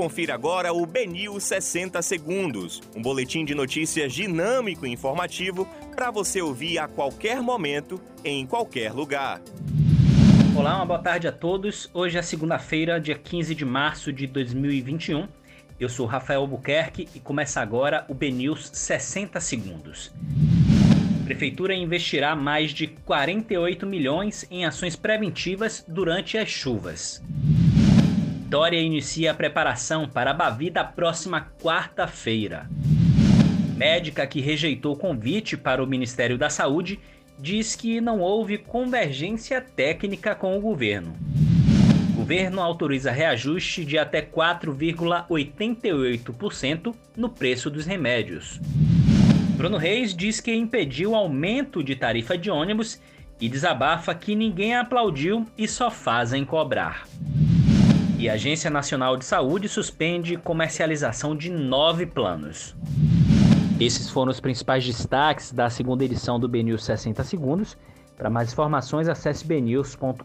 Confira agora o Benil 60 Segundos, um boletim de notícias dinâmico e informativo para você ouvir a qualquer momento, em qualquer lugar. Olá, uma boa tarde a todos. Hoje é segunda-feira, dia 15 de março de 2021. Eu sou Rafael Buquerque e começa agora o BNews 60 Segundos. Prefeitura investirá mais de 48 milhões em ações preventivas durante as chuvas. Dória inicia a preparação para a Bavi da próxima quarta-feira. Médica que rejeitou o convite para o Ministério da Saúde diz que não houve convergência técnica com o governo. O governo autoriza reajuste de até 4,88% no preço dos remédios. Bruno Reis diz que impediu aumento de tarifa de ônibus e desabafa que ninguém aplaudiu e só fazem cobrar. E a Agência Nacional de Saúde suspende comercialização de nove planos. Esses foram os principais destaques da segunda edição do BNews 60 Segundos. Para mais informações, acesse bnews.com.br.